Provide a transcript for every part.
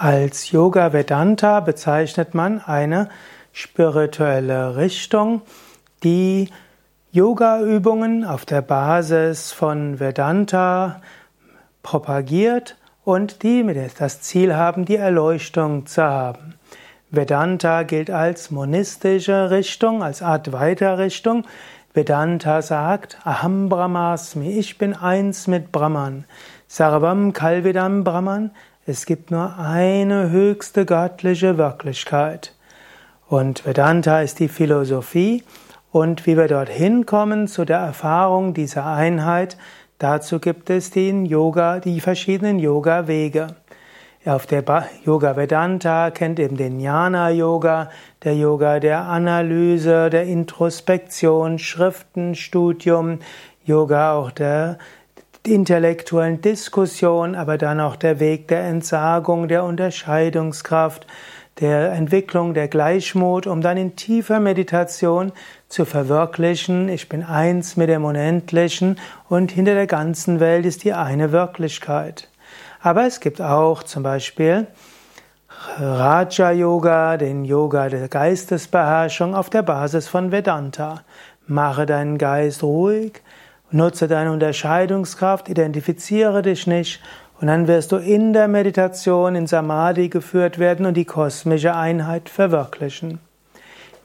Als Yoga Vedanta bezeichnet man eine spirituelle Richtung, die Yoga-Übungen auf der Basis von Vedanta propagiert und die das Ziel haben, die Erleuchtung zu haben. Vedanta gilt als monistische Richtung, als Advaita-Richtung. Vedanta sagt, Aham Brahmasmi, ich bin eins mit Brahman. Sarvam Kalvidam Brahman, es gibt nur eine höchste göttliche Wirklichkeit. Und Vedanta ist die Philosophie und wie wir dorthin kommen zu der Erfahrung dieser Einheit, dazu gibt es den Yoga, die verschiedenen Yoga-Wege. Auf der Yoga Vedanta kennt eben den Jnana Yoga, der Yoga der Analyse, der Introspektion, Schriftenstudium, Yoga auch der intellektuellen Diskussion, aber dann auch der Weg der Entsagung, der Unterscheidungskraft, der Entwicklung der Gleichmut, um dann in tiefer Meditation zu verwirklichen, ich bin eins mit dem Unendlichen und hinter der ganzen Welt ist die eine Wirklichkeit. Aber es gibt auch zum Beispiel Raja Yoga, den Yoga der Geistesbeherrschung auf der Basis von Vedanta. Mache deinen Geist ruhig, Nutze deine Unterscheidungskraft, identifiziere dich nicht und dann wirst du in der Meditation in Samadhi geführt werden und die kosmische Einheit verwirklichen.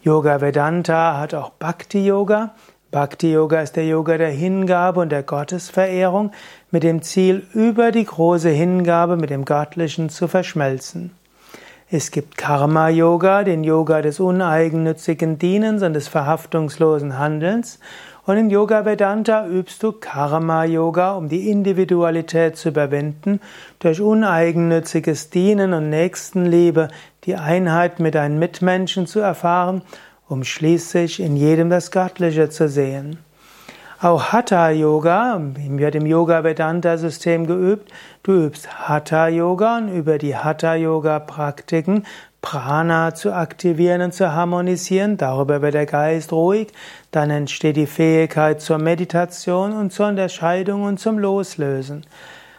Yoga Vedanta hat auch Bhakti Yoga. Bhakti Yoga ist der Yoga der Hingabe und der Gottesverehrung mit dem Ziel, über die große Hingabe mit dem Göttlichen zu verschmelzen. Es gibt Karma Yoga, den Yoga des uneigennützigen Dienens und des verhaftungslosen Handelns. Und in Yoga Vedanta übst du Karma Yoga, um die Individualität zu überwinden, durch uneigennütziges Dienen und Nächstenliebe die Einheit mit deinen Mitmenschen zu erfahren, um schließlich in jedem das Göttliche zu sehen. Auch Hatha Yoga wird im Yoga Vedanta System geübt. Du übst Hatha Yoga und über die Hatha Yoga Praktiken Prana zu aktivieren und zu harmonisieren. Darüber wird der Geist ruhig. Dann entsteht die Fähigkeit zur Meditation und zur Unterscheidung und zum Loslösen.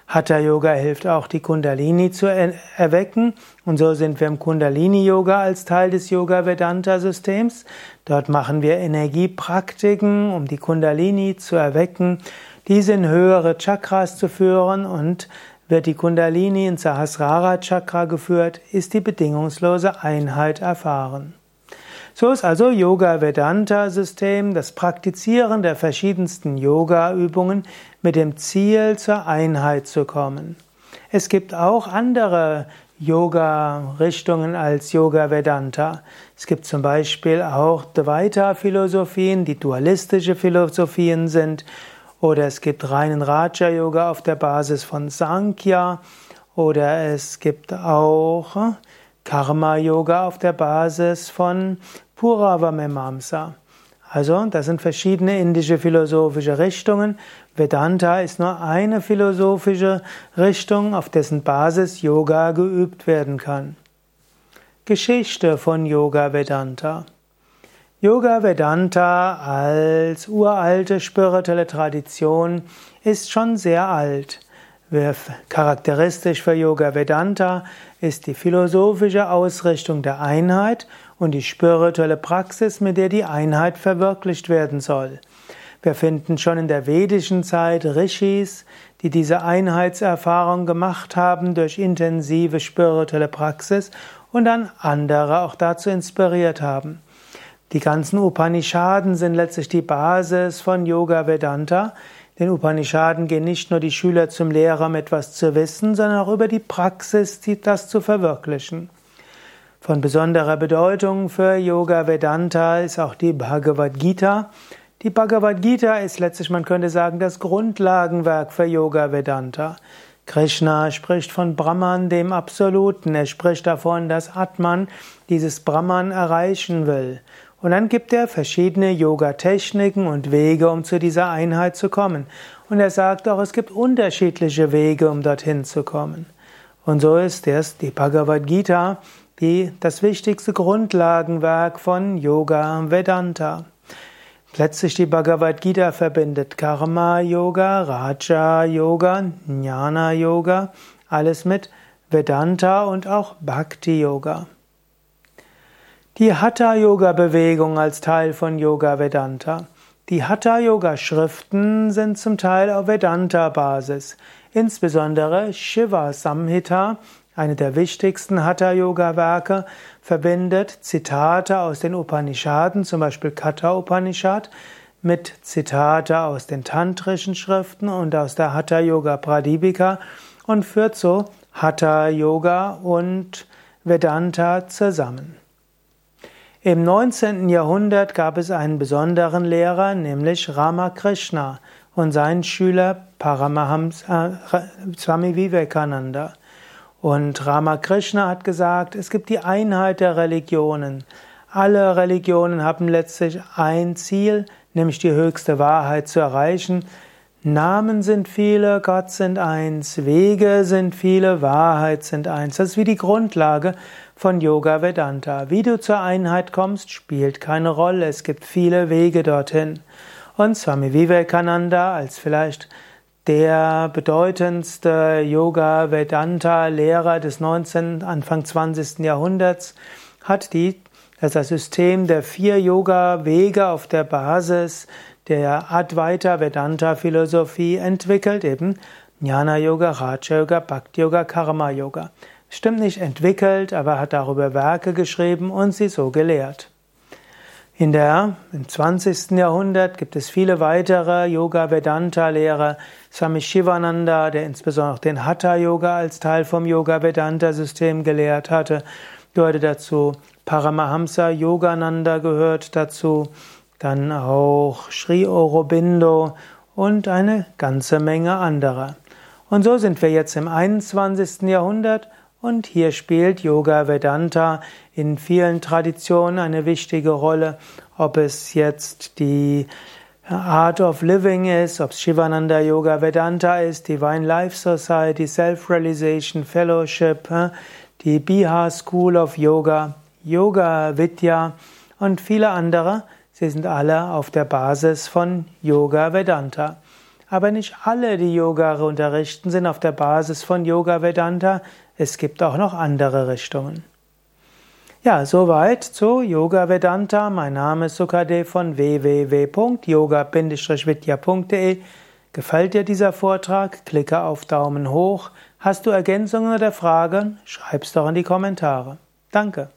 Hatha Yoga hilft auch, die Kundalini zu erwecken. Und so sind wir im Kundalini Yoga als Teil des Yoga Vedanta Systems. Dort machen wir Energiepraktiken, um die Kundalini zu erwecken, diese in höhere Chakras zu führen und wird die Kundalini in Sahasrara Chakra geführt, ist die bedingungslose Einheit erfahren. So ist also Yoga Vedanta System das Praktizieren der verschiedensten Yoga Übungen mit dem Ziel zur Einheit zu kommen. Es gibt auch andere Yoga Richtungen als Yoga Vedanta. Es gibt zum Beispiel auch Dvaita Philosophien, die dualistische Philosophien sind oder es gibt reinen Raja Yoga auf der Basis von Sankhya. Oder es gibt auch Karma Yoga auf der Basis von Puravamemamsa. Also, das sind verschiedene indische philosophische Richtungen. Vedanta ist nur eine philosophische Richtung, auf dessen Basis Yoga geübt werden kann. Geschichte von Yoga Vedanta. Yoga Vedanta als uralte spirituelle Tradition ist schon sehr alt. Charakteristisch für Yoga Vedanta ist die philosophische Ausrichtung der Einheit und die spirituelle Praxis, mit der die Einheit verwirklicht werden soll. Wir finden schon in der vedischen Zeit Rishis, die diese Einheitserfahrung gemacht haben durch intensive spirituelle Praxis und dann andere auch dazu inspiriert haben. Die ganzen Upanishaden sind letztlich die Basis von Yoga Vedanta. Den Upanishaden gehen nicht nur die Schüler zum Lehrer, um etwas zu wissen, sondern auch über die Praxis, das zu verwirklichen. Von besonderer Bedeutung für Yoga Vedanta ist auch die Bhagavad Gita. Die Bhagavad Gita ist letztlich, man könnte sagen, das Grundlagenwerk für Yoga Vedanta. Krishna spricht von Brahman, dem Absoluten. Er spricht davon, dass Atman dieses Brahman erreichen will. Und dann gibt er verschiedene Yoga-Techniken und Wege, um zu dieser Einheit zu kommen. Und er sagt auch, es gibt unterschiedliche Wege, um dorthin zu kommen. Und so ist es die Bhagavad Gita, die, das wichtigste Grundlagenwerk von Yoga Vedanta. Letztlich die Bhagavad Gita verbindet Karma Yoga, Raja Yoga, Jnana Yoga, alles mit Vedanta und auch Bhakti Yoga. Die Hatha Yoga Bewegung als Teil von Yoga Vedanta. Die Hatha Yoga Schriften sind zum Teil auf Vedanta Basis. Insbesondere Shiva Samhita, eine der wichtigsten Hatha Yoga Werke, verbindet Zitate aus den Upanishaden, zum Beispiel Katha Upanishad, mit Zitate aus den tantrischen Schriften und aus der Hatha Yoga Pradipika und führt so Hatha Yoga und Vedanta zusammen. Im 19. Jahrhundert gab es einen besonderen Lehrer, nämlich Ramakrishna und sein Schüler Paramahamsa äh, Swami Vivekananda. Und Ramakrishna hat gesagt, es gibt die Einheit der Religionen. Alle Religionen haben letztlich ein Ziel, nämlich die höchste Wahrheit zu erreichen. Namen sind viele, Gott sind eins, Wege sind viele, Wahrheit sind eins. Das ist wie die Grundlage von Yoga Vedanta. Wie du zur Einheit kommst, spielt keine Rolle. Es gibt viele Wege dorthin. Und Swami Vivekananda als vielleicht der bedeutendste Yoga Vedanta Lehrer des 19. Anfang 20. Jahrhunderts hat die das System der vier Yoga Wege auf der Basis der Advaita Vedanta Philosophie entwickelt, eben Jnana Yoga, Raja Yoga, Bhakti Yoga, Karma Yoga. Stimmt nicht entwickelt, aber hat darüber Werke geschrieben und sie so gelehrt. In der, im 20. Jahrhundert gibt es viele weitere Yoga-Vedanta-Lehrer. Swami Shivananda, der insbesondere auch den Hatha-Yoga als Teil vom Yoga-Vedanta-System gelehrt hatte, gehörte dazu. Paramahamsa Yogananda gehört dazu dann auch Sri Aurobindo und eine ganze Menge anderer. Und so sind wir jetzt im 21. Jahrhundert und hier spielt Yoga Vedanta in vielen Traditionen eine wichtige Rolle, ob es jetzt die Art of Living ist, ob es Shivananda Yoga Vedanta ist, Divine Life Society, Self-Realization Fellowship, die Bihar School of Yoga, Yoga Vidya und viele andere. Sie sind alle auf der Basis von Yoga Vedanta. Aber nicht alle, die Yoga unterrichten, sind auf der Basis von Yoga Vedanta. Es gibt auch noch andere Richtungen. Ja, soweit zu Yoga Vedanta. Mein Name ist Sukade von www.yoga-vidya.de. Gefällt dir dieser Vortrag? Klicke auf Daumen hoch. Hast du Ergänzungen oder Fragen? Schreib's doch in die Kommentare. Danke.